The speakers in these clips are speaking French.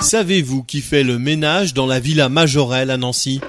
Savez-vous qui fait le ménage dans la villa Majorelle à Nancy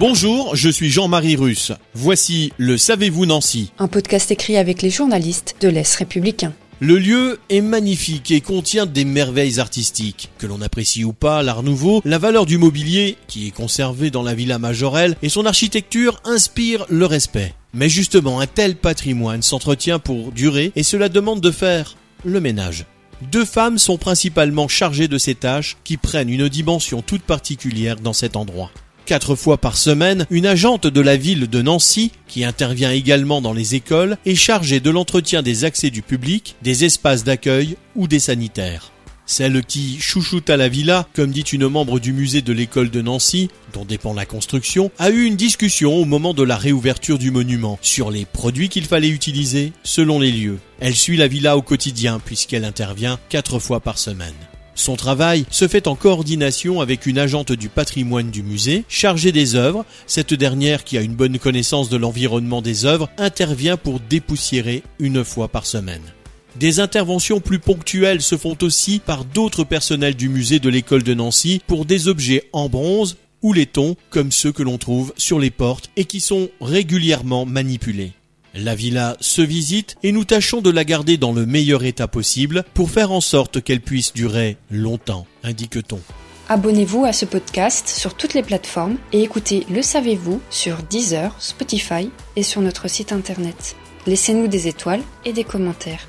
Bonjour, je suis Jean-Marie Russe. Voici le Savez-vous Nancy Un podcast écrit avec les journalistes de l'Est républicain. Le lieu est magnifique et contient des merveilles artistiques. Que l'on apprécie ou pas l'art nouveau, la valeur du mobilier, qui est conservé dans la villa Majorelle, et son architecture inspirent le respect. Mais justement, un tel patrimoine s'entretient pour durer et cela demande de faire le ménage. Deux femmes sont principalement chargées de ces tâches qui prennent une dimension toute particulière dans cet endroit. Quatre fois par semaine, une agente de la ville de Nancy, qui intervient également dans les écoles, est chargée de l'entretien des accès du public, des espaces d'accueil ou des sanitaires. Celle qui chouchoute à la villa, comme dit une membre du musée de l'école de Nancy, dont dépend la construction, a eu une discussion au moment de la réouverture du monument sur les produits qu'il fallait utiliser selon les lieux. Elle suit la villa au quotidien puisqu'elle intervient quatre fois par semaine. Son travail se fait en coordination avec une agente du patrimoine du musée, chargée des œuvres. Cette dernière, qui a une bonne connaissance de l'environnement des œuvres, intervient pour dépoussiérer une fois par semaine. Des interventions plus ponctuelles se font aussi par d'autres personnels du musée de l'école de Nancy pour des objets en bronze ou laiton comme ceux que l'on trouve sur les portes et qui sont régulièrement manipulés. La villa se visite et nous tâchons de la garder dans le meilleur état possible pour faire en sorte qu'elle puisse durer longtemps, indique-t-on. Abonnez-vous à ce podcast sur toutes les plateformes et écoutez Le Savez-vous sur Deezer, Spotify et sur notre site internet. Laissez-nous des étoiles et des commentaires.